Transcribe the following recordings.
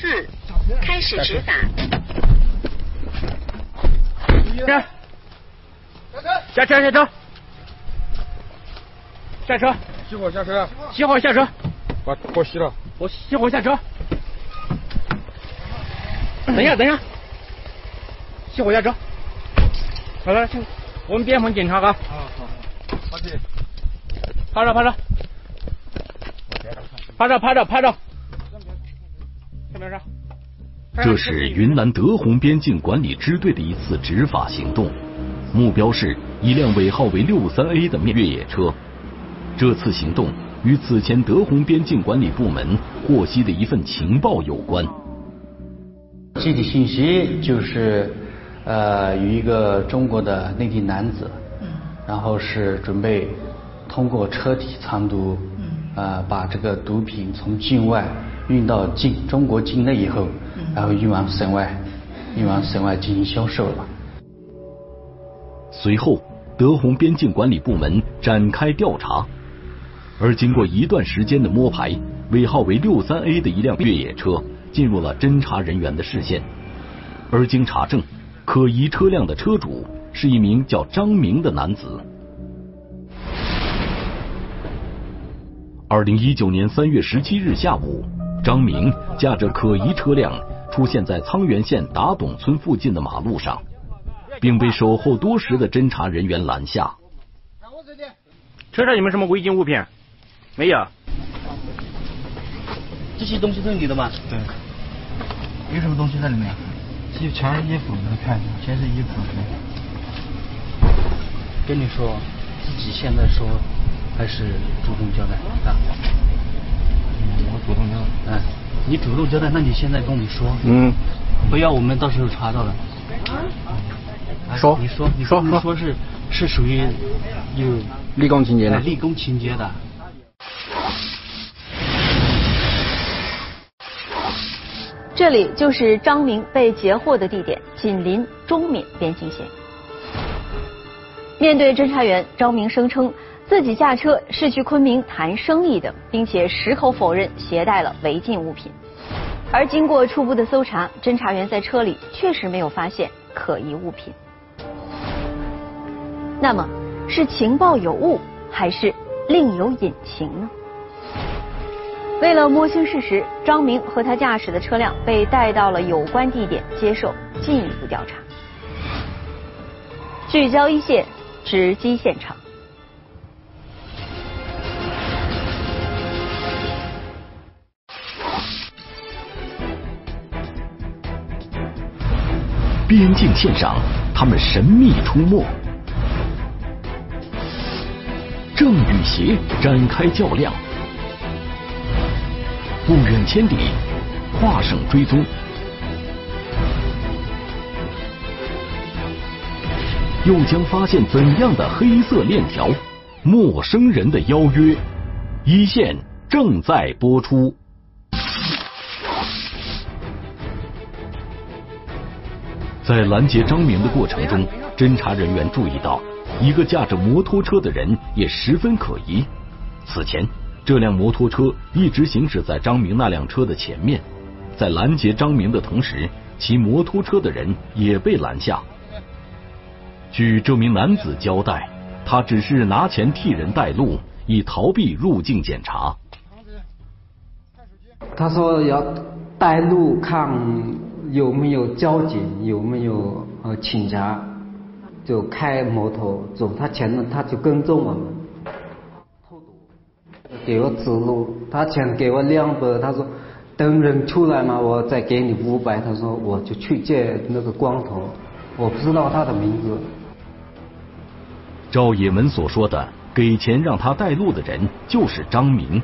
四开始执法。下车下车下车，下车熄火下车，熄火下车，把火熄了。我熄火下车。等一下等一下，熄火下车。好了，行我们边防检查啊。好好，好的。趴着趴着，趴着趴着趴着，下面上。这是云南德宏边境管理支队的一次执法行动，目标是一辆尾号为六三 A 的越野车。这次行动与此前德宏边境管理部门获悉的一份情报有关。具体信息就是，呃，有一个中国的内地男子，然后是准备通过车体藏毒，呃，把这个毒品从境外运到境中国境内以后，然后运往省外，运往省外进行销售了。随后，德宏边境管理部门展开调查，而经过一段时间的摸排，尾号为六三 A 的一辆越野车进入了侦查人员的视线。而经查证，可疑车辆的车主是一名叫张明的男子。二零一九年三月十七日下午，张明驾着可疑车辆出现在沧源县打董村附近的马路上。并被守候多时的侦查人员拦下。车上有没有什么违禁物品？没有。这些东西都是你的吗？对。有什么东西在里面？就全是衣服，你看，全是衣服。跟你说，自己现在说还是主动交代啊？我主动交代。嗯，你主动交代，那你现在跟我们说，嗯，不要我们到时候查到了。说你说你说你说是是属于有立功情节的，立功情节的。这里就是张明被截获的地点，紧邻中缅边境线。面对侦查员，张明声称自己驾车是去昆明谈生意的，并且矢口否认携带了违禁物品。而经过初步的搜查，侦查员在车里确实没有发现可疑物品。那么是情报有误，还是另有隐情呢？为了摸清事实，张明和他驾驶的车辆被带到了有关地点接受进一步调查。聚焦一线，直击现场。境线上，他们神秘出没。正与邪展开较量，不远千里，跨省追踪，又将发现怎样的黑色链条？陌生人的邀约，一线正在播出。在拦截张明的过程中，侦查人员注意到。一个驾着摩托车的人也十分可疑。此前，这辆摩托车一直行驶在张明那辆车的前面。在拦截张明的同时，骑摩托车的人也被拦下。据这名男子交代，他只是拿钱替人带路，以逃避入境检查。他说要带路，看有没有交警，有没有呃警察。就开摩托走，他前面他就跟踪我们，给我指路，他钱给我两百，他说等人出来嘛，我再给你五百，他说我就去见那个光头，我不知道他的名字。赵也门所说的给钱让他带路的人就是张明，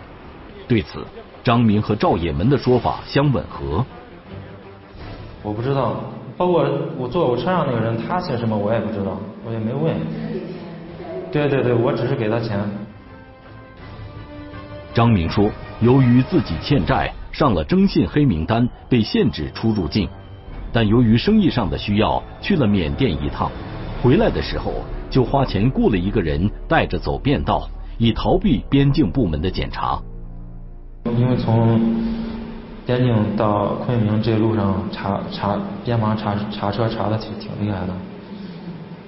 对此，张明和赵也门的说法相吻合。我不知道。包括我坐我车上那个人，他姓什么我也不知道，我也没问。对对对，我只是给他钱。张明说，由于自己欠债，上了征信黑名单，被限制出入境。但由于生意上的需要，去了缅甸一趟，回来的时候就花钱雇了一个人带着走便道，以逃避边境部门的检查。因为从边境到昆明这路上查查边防查查车查的挺挺厉害的，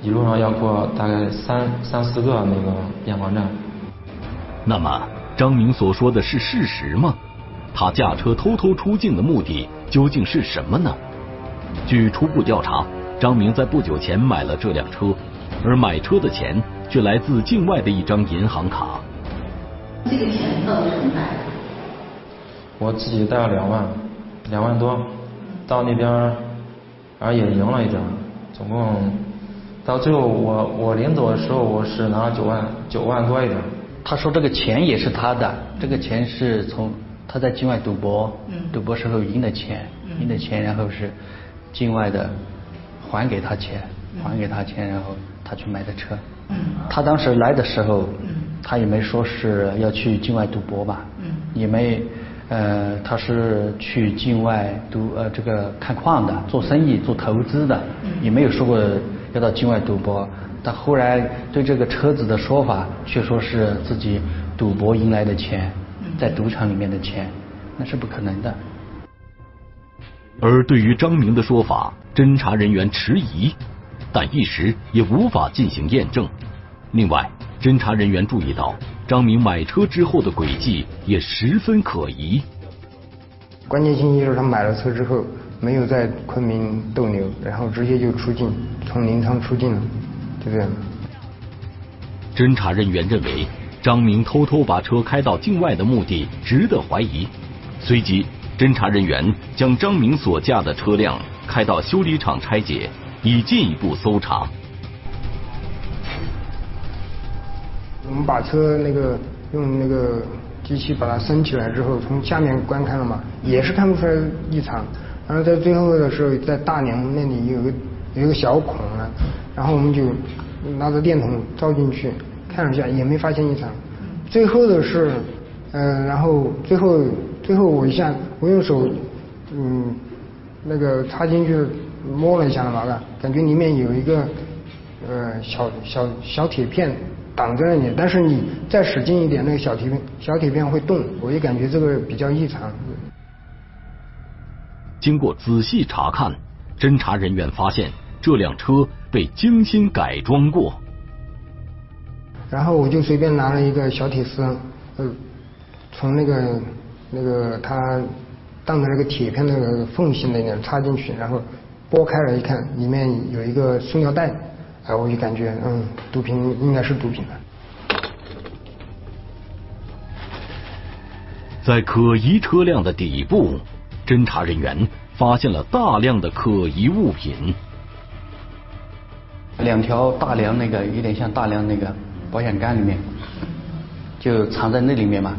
一路上要过大概三三四个那个边防站。那么张明所说的是事实吗？他驾车偷偷出境的目的究竟是什么呢？据初步调查，张明在不久前买了这辆车，而买车的钱却来自境外的一张银行卡。这个钱到底是怎么买的？我自己带了两万，两万多，到那边，然后也赢了一点，总共到最后我我临走的时候我是拿了九万九万多一点。他说这个钱也是他的，这个钱是从他在境外赌博，赌博时候赢的钱，赢的钱然后是境外的还给他钱，还给他钱，然后他去买的车。他当时来的时候，他也没说是要去境外赌博吧，也没。呃，他是去境外赌呃这个看矿的，做生意做投资的，也没有说过要到境外赌博。但后来对这个车子的说法，却说是自己赌博赢来的钱，在赌场里面的钱，那是不可能的。而对于张明的说法，侦查人员迟疑，但一时也无法进行验证。另外，侦查人员注意到。张明买车之后的轨迹也十分可疑。关键信息就是他买了车之后没有在昆明逗留，然后直接就出境，从临沧出境了，就这样。侦查人员认为张明偷偷把车开到境外的目的值得怀疑，随即侦查人员将张明所驾的车辆开到修理厂拆解，以进一步搜查。我们把车那个用那个机器把它升起来之后，从下面观看了嘛，也是看不出来异常。然后在最后的时候，在大梁那里有个有一个小孔啊，然后我们就拿着电筒照进去看了一下，也没发现异常。最后的是，嗯，然后最后最后我一下我用手嗯那个插进去摸了一下了嘛，感觉里面有一个呃小小小铁片。挡在那里，但是你再使劲一点，那个小铁片小铁片会动，我就感觉这个比较异常。经过仔细查看，侦查人员发现这辆车被精心改装过。然后我就随便拿了一个小铁丝，呃，从那个那个它当的那个铁片那个缝隙那里插进去，然后拨开了一看，里面有一个塑料袋。哎，我就感觉，嗯，毒品应该是毒品的。在可疑车辆的底部，侦查人员发现了大量的可疑物品。两条大梁，那个有点像大梁那个保险杆里面，就藏在那里面嘛。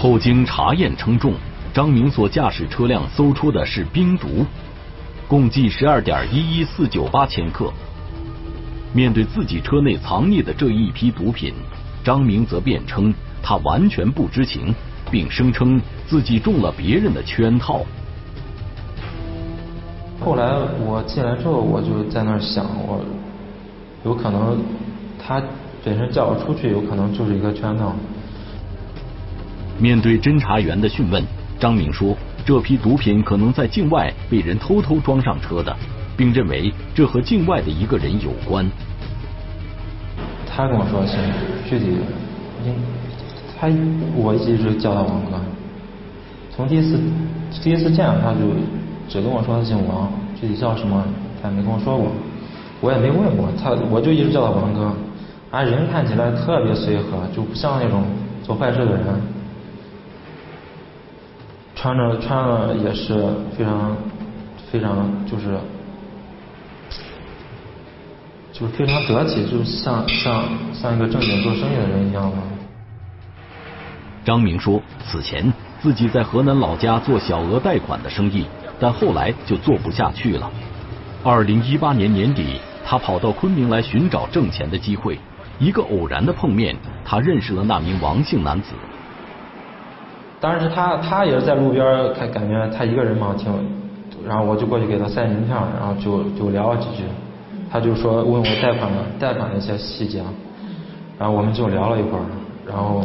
后经查验称重，张明所驾驶车辆搜出的是冰毒。共计十二点一一四九八千克。面对自己车内藏匿的这一批毒品，张明则辩称他完全不知情，并声称自己中了别人的圈套。后来我进来之后，我就在那儿想，我有可能他本身叫我出去，有可能就是一个圈套。面对侦查员的讯问，张明说。这批毒品可能在境外被人偷偷装上车的，并认为这和境外的一个人有关。他跟我说是具体，应他我一直叫他王哥。从第一次第一次见他就只跟我说他姓王，具体叫什么他也没跟我说过，我也没问过他，我就一直叫他王哥。啊，人看起来特别随和，就不像那种做坏事的人。穿着穿着也是非常非常就是就是非常得体，就像像像一个正经做生意的人一样吗。张明说，此前自己在河南老家做小额贷款的生意，但后来就做不下去了。二零一八年年底，他跑到昆明来寻找挣钱的机会，一个偶然的碰面，他认识了那名王姓男子。当时他他也是在路边，他感觉他一个人嘛挺，然后我就过去给他塞名片，然后就就聊了几句，他就说问我贷款的贷款的一些细节，然后我们就聊了一会儿，然后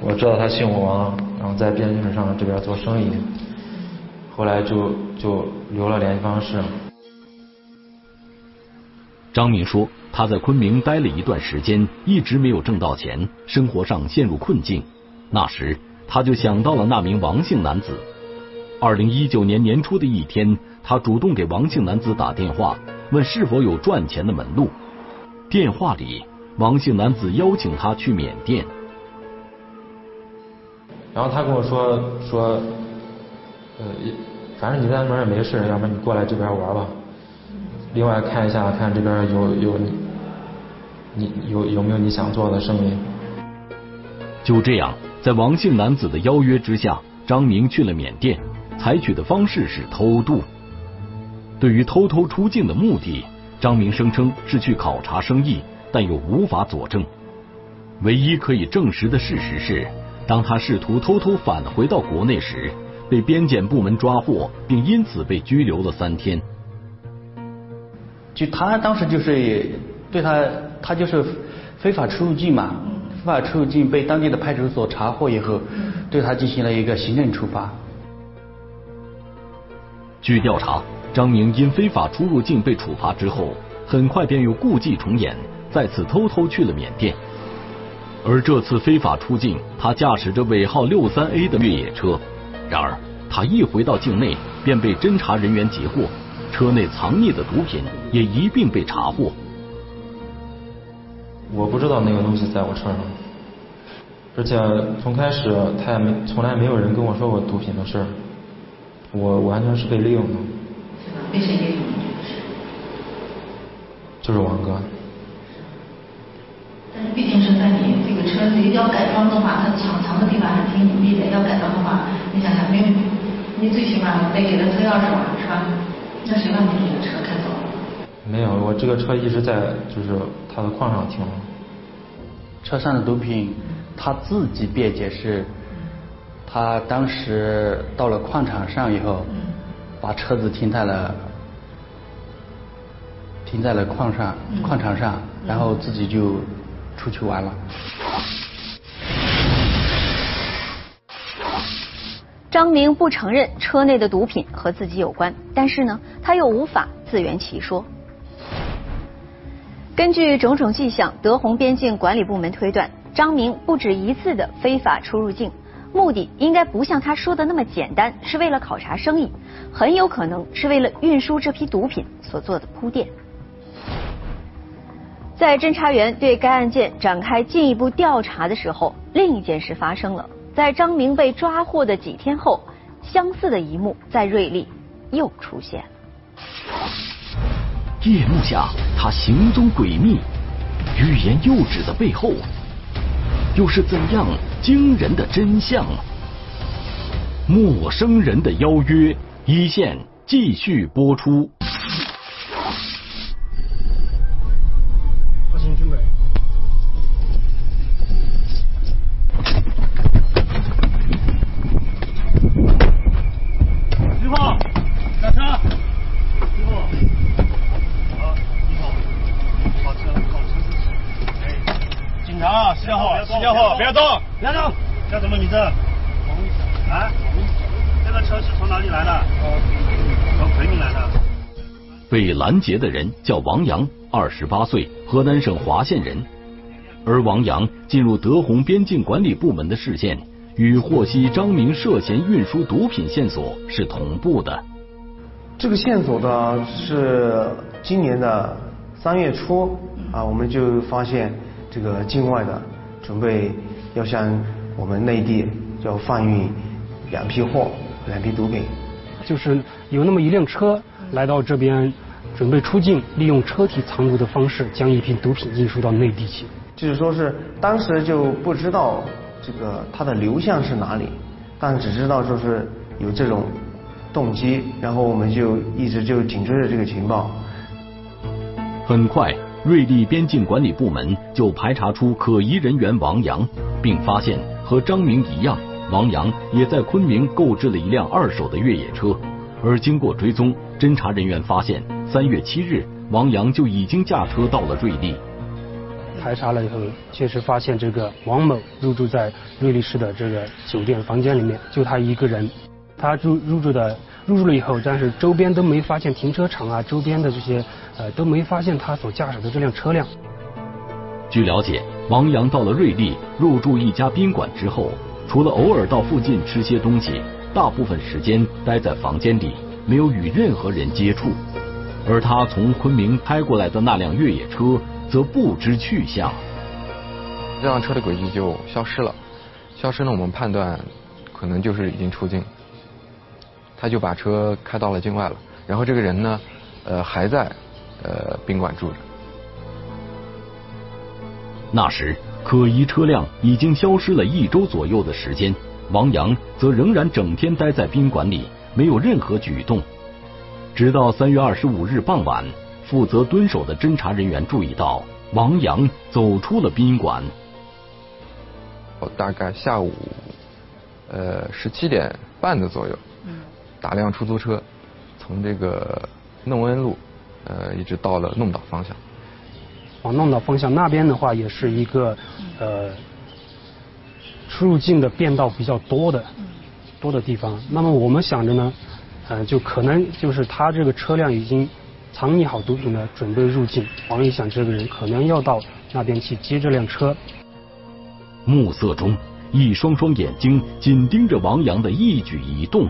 我知道他姓王，然后在边境上这边做生意，后来就就留了联系方式。张敏说，他在昆明待了一段时间，一直没有挣到钱，生活上陷入困境。那时，他就想到了那名王姓男子。二零一九年年初的一天，他主动给王姓男子打电话，问是否有赚钱的门路。电话里，王姓男子邀请他去缅甸。然后他跟我说说，呃，反正你在那边也没事，要不然你过来这边玩吧。另外看一下，看这边有有你，你有有没有你想做的生意？就这样，在王姓男子的邀约之下，张明去了缅甸，采取的方式是偷渡。对于偷偷出境的目的，张明声称是去考察生意，但又无法佐证。唯一可以证实的事实是，当他试图偷偷返回到国内时，被边检部门抓获，并因此被拘留了三天。就他当时就是对他，他就是非法出入境嘛，非法出入境被当地的派出所查获以后，对他进行了一个行政处罚。据调查，张明因非法出入境被处罚之后，很快便又故伎重演，再次偷偷去了缅甸。而这次非法出境，他驾驶着尾号六三 A 的越野车，然而他一回到境内，便被侦查人员截获。车内藏匿的毒品也一并被查获。我不知道那个东西在我车上，而且从开始他也没从来没有人跟我说过毒品的事儿，我完全是被利用的。被谁利用的就是王哥。但是毕竟是在你这个车子要改装的话，它藏藏的地方还挺隐蔽的。要改装的话，你想想，没有你最起码得给他车钥匙吧，是吧？那谁让你？没有，我这个车一直在就是他的矿上停。车上的毒品，他自己辩解是，他当时到了矿场上以后，把车子停在了停在了矿上矿场上，然后自己就出去玩了。张明不承认车内的毒品和自己有关，但是呢，他又无法自圆其说。根据种种迹象，德宏边境管理部门推断，张明不止一次的非法出入境，目的应该不像他说的那么简单，是为了考察生意，很有可能是为了运输这批毒品所做的铺垫。在侦查员对该案件展开进一步调查的时候，另一件事发生了。在张明被抓获的几天后，相似的一幕在瑞丽又出现了。夜幕下，他行踪诡秘，欲言又止的背后，又是怎样惊人的真相？陌生人的邀约，一线继续播出。被拦截的人叫王阳，二十八岁，河南省滑县人。而王阳进入德宏边境管理部门的视线，与获悉张明涉嫌运输毒品线索是同步的。这个线索呢是今年的三月初啊，我们就发现这个境外的准备要向我们内地要贩运两批货，两批毒品。就是有那么一辆车来到这边。准备出境，利用车体藏毒的方式将一批毒品运输到内地去。就是说是当时就不知道这个它的流向是哪里，但只知道说是有这种动机，然后我们就一直就紧追着这个情报。很快，瑞丽边境管理部门就排查出可疑人员王阳，并发现和张明一样，王阳也在昆明购置了一辆二手的越野车。而经过追踪，侦查人员发现，三月七日，王洋就已经驾车到了瑞丽。排查了以后，确实发现这个王某入住在瑞丽市的这个酒店房间里面，就他一个人。他入入住的入住了以后，但是周边都没发现停车场啊，周边的这些呃都没发现他所驾驶的这辆车辆。据了解，王洋到了瑞丽入住一家宾馆之后，除了偶尔到附近吃些东西，大部分时间待在房间里，没有与任何人接触。而他从昆明开过来的那辆越野车。则不知去向，这辆车的轨迹就消失了。消失呢，我们判断可能就是已经出境。他就把车开到了境外了。然后这个人呢，呃，还在呃宾馆住着。那时可疑车辆已经消失了一周左右的时间，王阳则仍然整天待在宾馆里，没有任何举动。直到三月二十五日傍晚。负责蹲守的侦查人员注意到王阳走出了宾馆。我大概下午呃十七点半的左右，打辆出租车从这个弄恩路呃一直到了弄岛方向。往弄岛方向那边的话，也是一个呃出入境的便道比较多的多的地方。那么我们想着呢，呃，就可能就是他这个车辆已经。藏匿好毒品了，准备入境。王一想，这个人可能要到那边去接这辆车。暮色中，一双双眼睛紧盯着王阳的一举一动。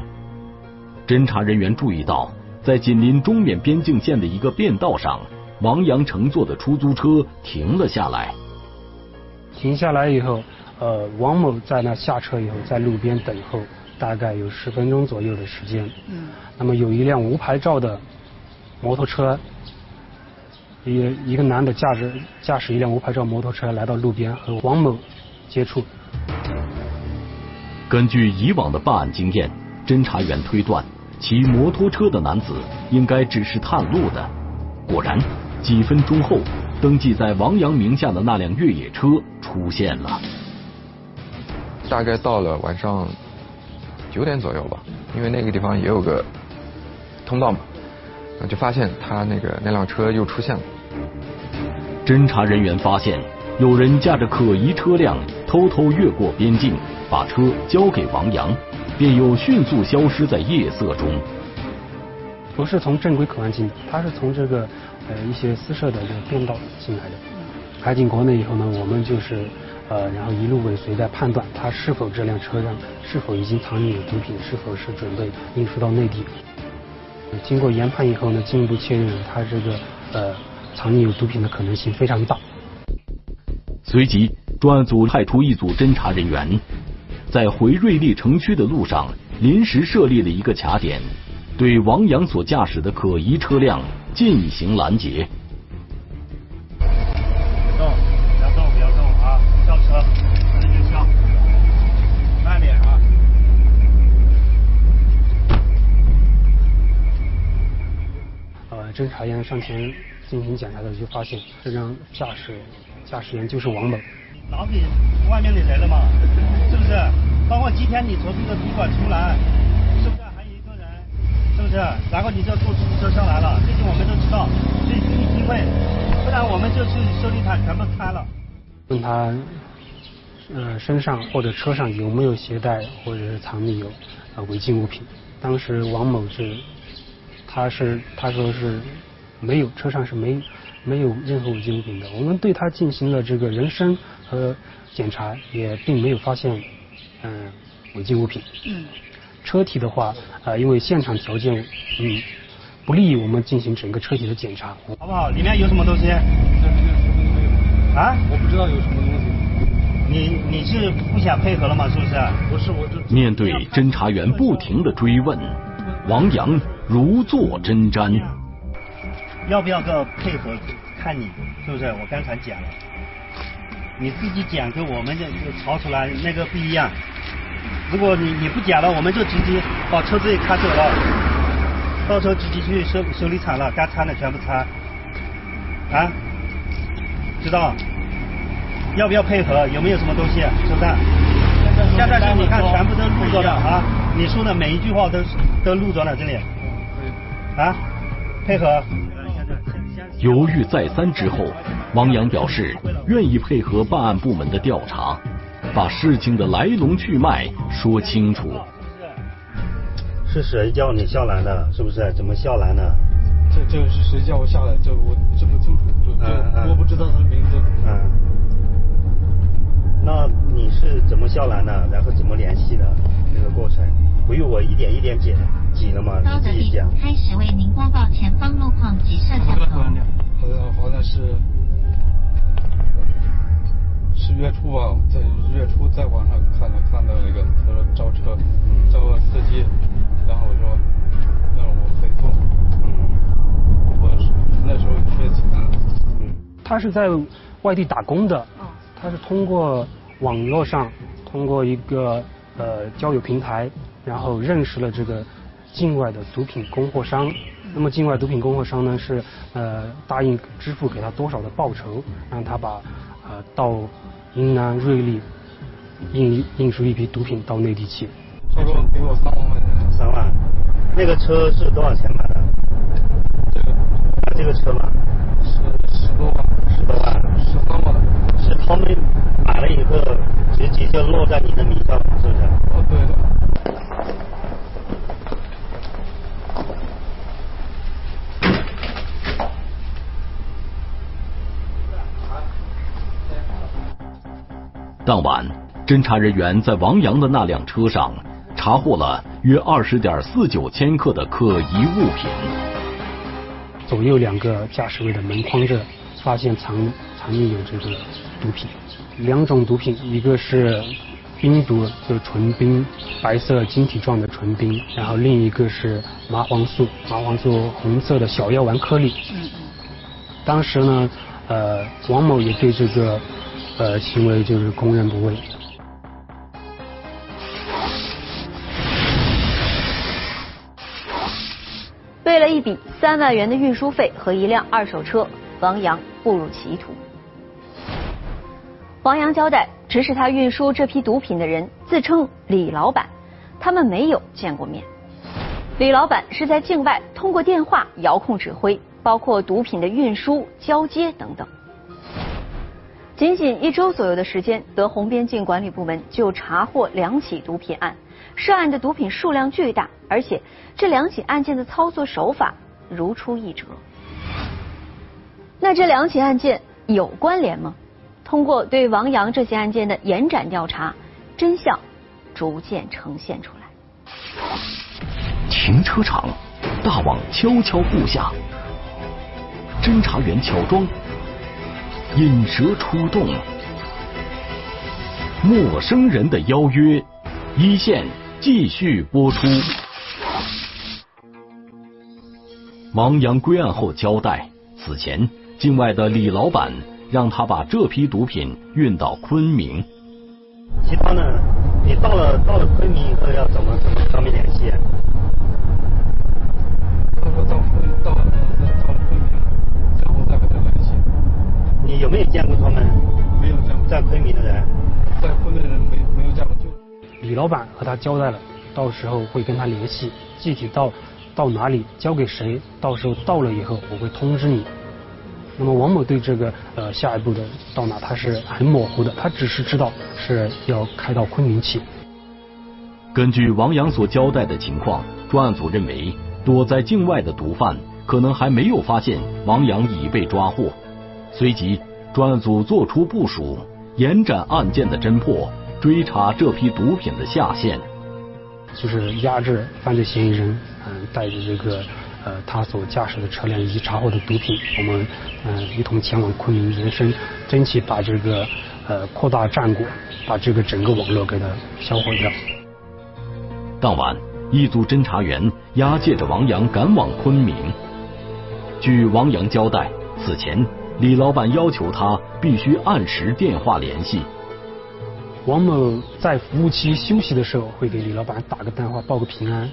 侦查人员注意到，在紧邻中缅边境线的一个便道上，王阳乘坐的出租车停了下来。停下来以后，呃，王某在那下车以后，在路边等候，大概有十分钟左右的时间。嗯。那么有一辆无牌照的。摩托车，一一个男的驾驶驾驶一辆无牌照摩托车来到路边和王某接触。根据以往的办案经验，侦查员推断骑摩托车的男子应该只是探路的。果然，几分钟后，登记在王阳名下的那辆越野车出现了。大概到了晚上九点左右吧，因为那个地方也有个通道嘛。就发现他那个那辆车又出现了。侦查人员发现有人驾着可疑车辆偷偷越过边境，把车交给王阳，便又迅速消失在夜色中。不是从正规口岸进的，他是从这个呃一些私设的这个便道进来的。开进国内以后呢，我们就是呃然后一路尾随在判断他是否这辆车辆是否已经藏匿有毒品，是否是准备运输到内地。经过研判以后呢，进一步确认他这个呃藏匿有毒品的可能性非常大。随即，专案组派出一组侦查人员，在回瑞丽城区的路上临时设立了一个卡点，对王阳所驾驶的可疑车辆进行拦截。侦查员上前进行检查的时候，就发现这辆驾驶驾驶员就是王某。拿给外面的人了嘛？是不是？包括今天你从这个宾馆出来，是不是还有一个人？是不是？然后你就坐出租车上来了，这些我们都知道，所以给你机会，不然我们就去修理厂全部开了。问他，呃，身上或者车上有没有携带或者是藏匿有呃违禁物品？当时王某是。他是他说是没有车上是没没有任何违禁物品的。我们对他进行了这个人身和检查，也并没有发现嗯违禁物品。嗯。车体的话啊，因为现场条件嗯不利于我们进行整个车体的检查。好不好？里面有什么东西？啊？我不知道有什么东西。你你是不想配合了吗？是不是？不是，我这面对侦查员不停的追问。王阳如坐针毡。要不要个配合？看你是不是？我刚才讲了，你自己讲跟我们就吵出来那个不一样。如果你你不讲了，我们就直接把车子也开走了，到时候直接去修修理厂了，该拆的全部拆。啊？知道？要不要配合？有没有什么东西？是不是？现在是你看全部都录着的啊！你说的每一句话都都录着了，这里。啊，配合。犹豫再三之后，王阳表示愿意配合办案部门的调查，把事情的来龙去脉说清楚。是谁叫你下来的？是不是？怎么下来的？这这个是谁叫我下来？这我这不清楚，这这我不知道他的名字。嗯。那你是怎么下来的？然后怎么联系的？那个过程，不用我一点一点解挤了吗？你自己讲。开始为您播报前方路况及摄像头。好像好像是十月初吧，在月初在网上看到看到那个，他说招车，招个司机，然后我说那我会做，嗯，我那时候缺钱。他是在外地打工的，他是通过网络上，通过一个呃交友平台，然后认识了这个境外的毒品供货商。那么境外毒品供货商呢是呃答应支付给他多少的报酬，让他把呃到云南瑞丽运运输一批毒品到内地去。他说给我三万块钱。三万。那个车是多少钱买的？这个。这个车吧。十十多万。十多万。十三万。是他们买了以后直接就落在你的名下，是不是？哦，对的。当晚，侦查人员在王阳的那辆车上查获了约二十点四九千克的可疑物品。左右两个驾驶位的门框这发现藏藏匿有这个毒品，两种毒品，一个是冰毒，就是纯冰，白色晶体状的纯冰，然后另一个是麻黄素，麻黄素红色的小药丸颗粒。嗯当时呢，呃，王某也对这个。呃，行为就是供认不讳。为了一笔三万元的运输费和一辆二手车，王阳步入歧途。王阳交代，指使他运输这批毒品的人自称李老板，他们没有见过面。李老板是在境外通过电话遥控指挥，包括毒品的运输、交接等等。仅仅一周左右的时间，德宏边境管理部门就查获两起毒品案，涉案的毒品数量巨大，而且这两起案件的操作手法如出一辙。那这两起案件有关联吗？通过对王阳这起案件的延展调查，真相逐渐呈现出来。停车场，大网悄悄布下，侦查员乔装。引蛇出洞，陌生人的邀约，一线继续播出。王阳归案后交代，此前境外的李老板让他把这批毒品运到昆明。其他呢？你到了到了昆明以后要怎么怎么方面联系？你有没有见过他们？没有见过。在昆明的人，在昆明的人没没有见过。就李老板和他交代了，到时候会跟他联系，具体到到哪里交给谁，到时候到了以后我会通知你。那么王某对这个呃下一步的到哪他是很模糊的，他只是知道是要开到昆明去。根据王阳所交代的情况，专案组认为躲在境外的毒贩可能还没有发现王阳已被抓获。随即，专案组作出部署，延展案件的侦破，追查这批毒品的下线。就是压制犯罪嫌疑人，嗯，带着这个呃他所驾驶的车辆以及查获的毒品，我们嗯一同前往昆明延伸，争取把这个呃扩大战果，把这个整个网络给它销毁掉。当晚，一组侦查员押解着王阳赶往昆明。据王阳交代，此前。李老板要求他必须按时电话联系。王某在服务区休息的时候，会给李老板打个电话报个平安，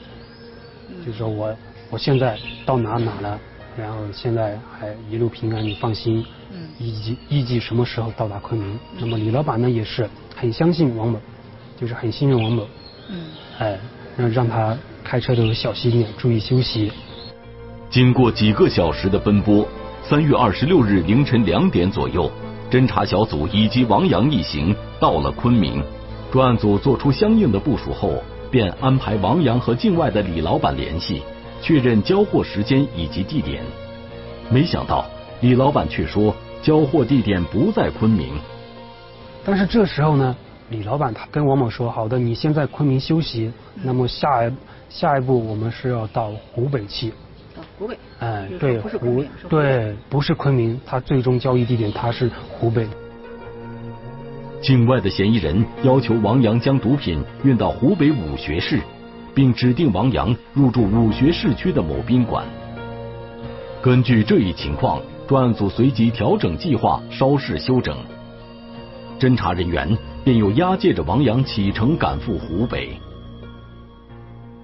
就说我我现在到哪哪了，然后现在还一路平安，你放心。嗯。以及预计什么时候到达昆明？那么李老板呢，也是很相信王某，就是很信任王某。嗯。哎，让让他开车的时候小心点，注意休息。经过几个小时的奔波。三月二十六日凌晨两点左右，侦查小组以及王阳一行到了昆明。专案组做出相应的部署后，便安排王阳和境外的李老板联系，确认交货时间以及地点。没想到李老板却说交货地点不在昆明。但是这时候呢，李老板他跟王某说：“好的，你先在昆明休息。那么下一下一步我们是要到湖北去。”到湖北。哎，对，不是昆明，对，不是昆明，他最终交易地点他是湖北。境外的嫌疑人要求王阳将毒品运到湖北武穴市，并指定王阳入住武穴市区的某宾馆。根据这一情况，专案组随即调整计划，稍事休整。侦查人员便又押解着王阳启程赶赴湖北。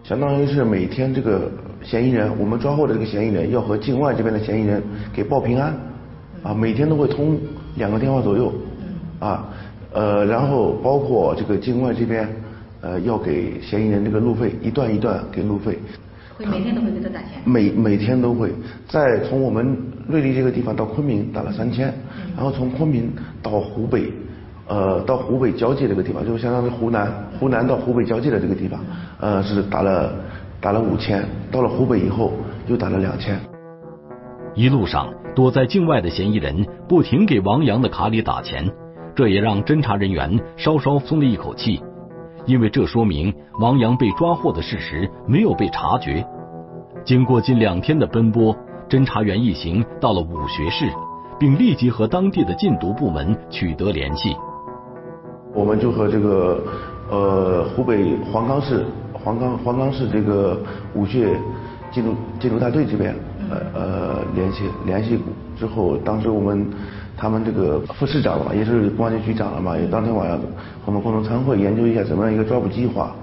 相当于是每天这个嫌疑人，我们抓获的这个嫌疑人要和境外这边的嫌疑人给报平安，啊，每天都会通两个电话左右，啊，呃，然后包括这个境外这边，呃，要给嫌疑人这个路费，一段一段给路费。会每天都会给他打钱。每每天都会，再从我们瑞丽这个地方到昆明打了三千，然后从昆明到湖北。呃，到湖北交界这个地方，就相当于湖南，湖南到湖北交界的这个地方，呃，是打了打了五千，到了湖北以后又打了两千。一路上，躲在境外的嫌疑人不停给王阳的卡里打钱，这也让侦查人员稍稍松了一口气，因为这说明王阳被抓获的事实没有被察觉。经过近两天的奔波，侦查员一行到了武穴市，并立即和当地的禁毒部门取得联系。我们就和这个呃湖北黄冈市黄冈黄冈市这个武穴禁毒禁毒大队这边呃呃联系联系之后，当时我们他们这个副市长了嘛，也是公安局局长了嘛，也当天晚上和我们共同参会，研究一下怎么样一个抓捕计划。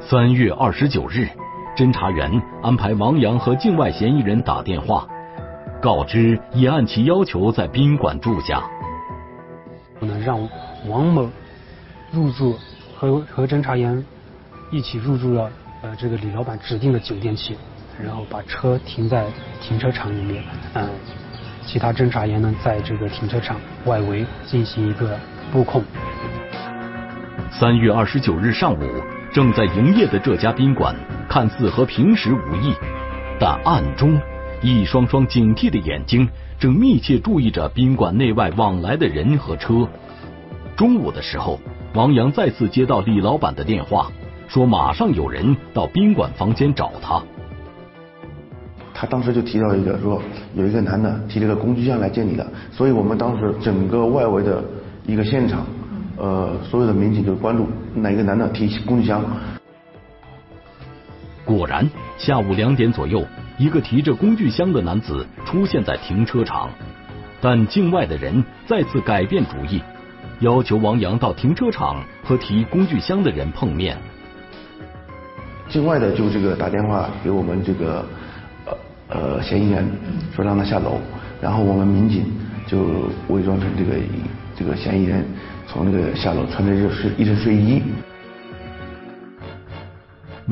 三月二十九日，侦查员安排王阳和境外嫌疑人打电话，告知已按其要求在宾馆住下。能让。王某入住和和侦查员一起入住了呃这个李老板指定的酒店去，然后把车停在停车场里面，嗯，其他侦查员呢在这个停车场外围进行一个布控。三月二十九日上午，正在营业的这家宾馆看似和平时无异，但暗中一双双警惕的眼睛正密切注意着宾馆内外往来的人和车。中午的时候，王阳再次接到李老板的电话，说马上有人到宾馆房间找他。他当时就提到一个，说有一个男的提了个工具箱来见你的，所以我们当时整个外围的一个现场，呃，所有的民警就关注哪个男的提工具箱。果然，下午两点左右，一个提着工具箱的男子出现在停车场，但境外的人再次改变主意。要求王阳到停车场和提工具箱的人碰面。境外的就这个打电话给我们这个呃呃嫌疑人，说让他下楼，然后我们民警就伪装成这个这个嫌疑人，从那个下楼穿着就是一身睡衣。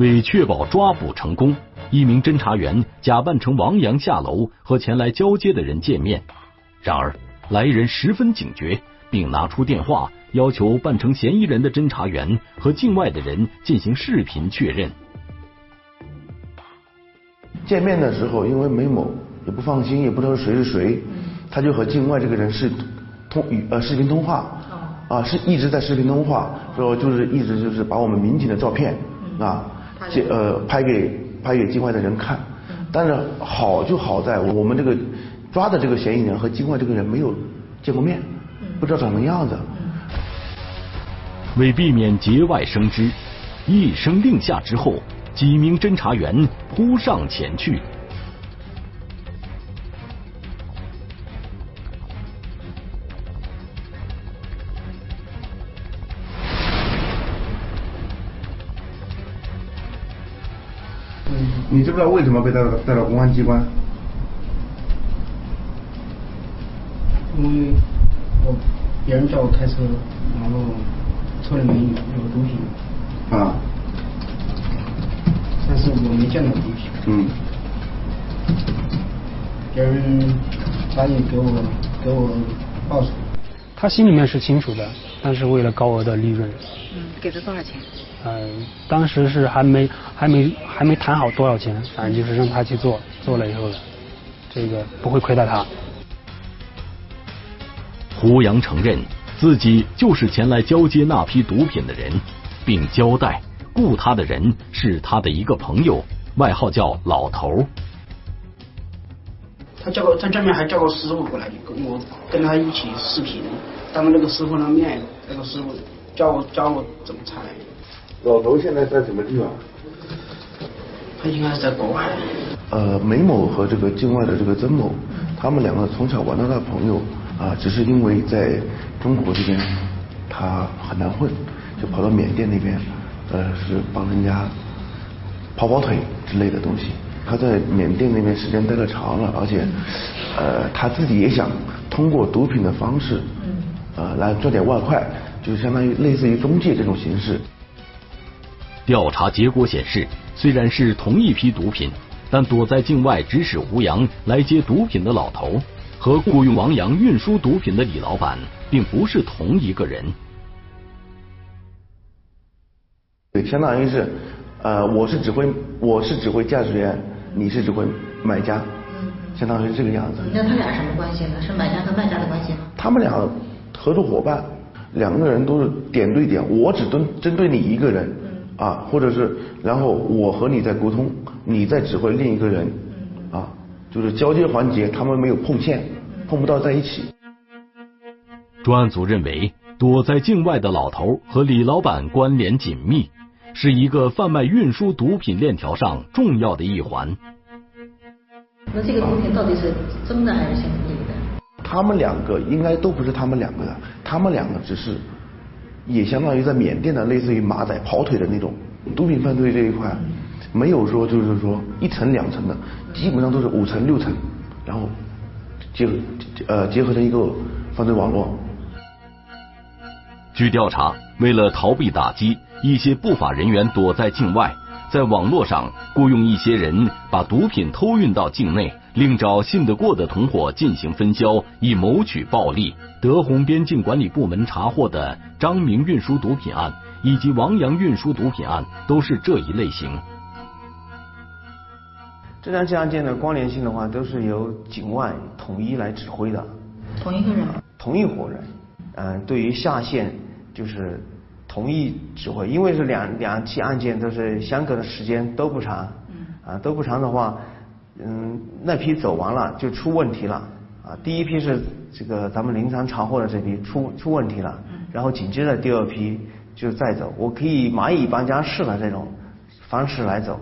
为确保抓捕成功，一名侦查员假扮成王阳下楼和前来交接的人见面，然而来人十分警觉。并拿出电话，要求扮成嫌疑人的侦查员和境外的人进行视频确认。见面的时候，因为梅某也不放心，也不知道谁是谁，他就和境外这个人是通语呃视频通话，啊是一直在视频通话，说就是一直就是把我们民警的照片啊，呃拍给拍给境外的人看，但是好就好在我们这个抓的这个嫌疑人和境外这个人没有见过面。不知道长什么样子。为避免节外生枝，一声令下之后，几名侦查员扑上前去。知不知道为什么被带到带到公安机关？因为。我别人叫我开车，然后车里面有毒品。啊。但是我没见到毒品。嗯。别人答应给我给我报酬。他心里面是清楚的，但是为了高额的利润。嗯，给他多少钱？呃，当时是还没还没还没谈好多少钱，反正就是让他去做，做了以后，这个不会亏待他。胡杨承认自己就是前来交接那批毒品的人，并交代雇他的人是他的一个朋友，外号叫老头。他叫个，他这边还叫个师傅过来，跟我跟他一起视频，当着那个师傅的面，那个师傅教我教我怎么拆。老头现在在什么地方？他应该是在国外。呃，梅某和这个境外的这个曾某，他们两个从小玩到大朋友啊，只是因为在中国这边他很难混，就跑到缅甸那边，呃，是帮人家跑跑腿之类的东西。他在缅甸那边时间待的长了，而且呃他自己也想通过毒品的方式，呃来赚点外快，就相当于类似于中介这种形式。调查结果显示，虽然是同一批毒品，但躲在境外指使胡杨来接毒品的老头，和雇佣王阳运输毒品的李老板，并不是同一个人。对，相当于是，呃，我是指挥，我是指挥驾驶员，你是指挥买家，相当于是这个样子。那他俩什么关系呢？是买家和卖家的关系吗？他们俩合作伙伴，两个人都是点对点，我只针针对你一个人。啊，或者是，然后我和你在沟通，你在指挥另一个人，啊，就是交接环节他们没有碰线，碰不到在一起。专案组认为，躲在境外的老头和李老板关联紧密，是一个贩卖运输毒品链条上重要的一环。那这个毒品到底是真的还是姓李的？他们两个应该都不是他们两个的，他们两个只是。也相当于在缅甸的类似于马仔跑腿的那种毒品犯罪这一块，没有说就是说一层两层的，基本上都是五层六层，然后结呃结合成一个犯罪网络。据调查，为了逃避打击，一些不法人员躲在境外，在网络上雇佣一些人把毒品偷运到境内。另找信得过的同伙进行分销，以谋取暴利。德宏边境管理部门查获的张明运输毒品案以及王阳运输毒品案都是这一类型。这两起案件的关联性的话，都是由境外统一来指挥的。同一个人？同一伙人。嗯，对于下线就是同一指挥，因为是两两起案件都是相隔的时间都不长。嗯。啊，都不长的话。嗯，那批走完了就出问题了啊！第一批是这个咱们临床查获的这批出出问题了，然后紧接着第二批就再走，我可以蚂蚁搬家式的这种方式来走。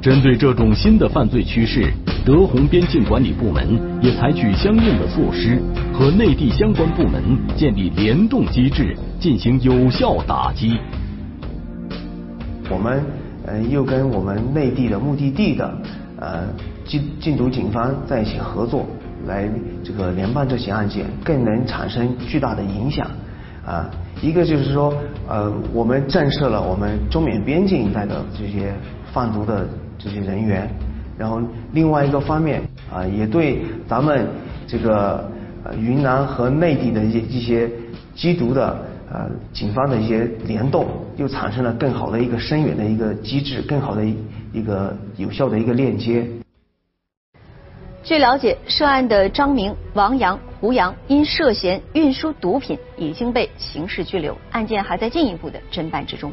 针对这种新的犯罪趋势，德宏边境管理部门也采取相应的措施，和内地相关部门建立联动机制，进行有效打击。我们。嗯，又跟我们内地的目的地的呃禁禁毒警方在一起合作，来这个联办这起案件，更能产生巨大的影响啊。一个就是说，呃，我们震慑了我们中缅边境一带的这些贩毒的这些人员，然后另外一个方面啊，也对咱们这个云南和内地的一些一些缉毒的。呃，警方的一些联动，又产生了更好的一个深远的一个机制，更好的一个有效的一个链接。据了解，涉案的张明、王阳、胡杨因涉嫌运输毒品已经被刑事拘留，案件还在进一步的侦办之中。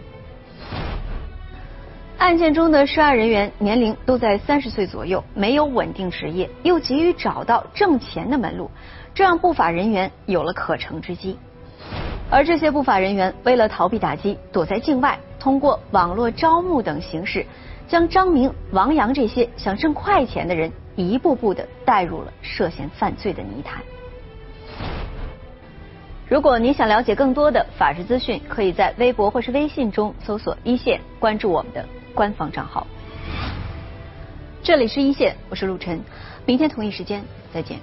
案件中的涉案人员年龄都在三十岁左右，没有稳定职业，又急于找到挣钱的门路，这让不法人员有了可乘之机。而这些不法人员为了逃避打击，躲在境外，通过网络招募等形式，将张明、王阳这些想挣快钱的人一步步的带入了涉嫌犯罪的泥潭。如果您想了解更多的法治资讯，可以在微博或是微信中搜索“一线”，关注我们的官方账号。这里是一线，我是陆晨，明天同一时间再见。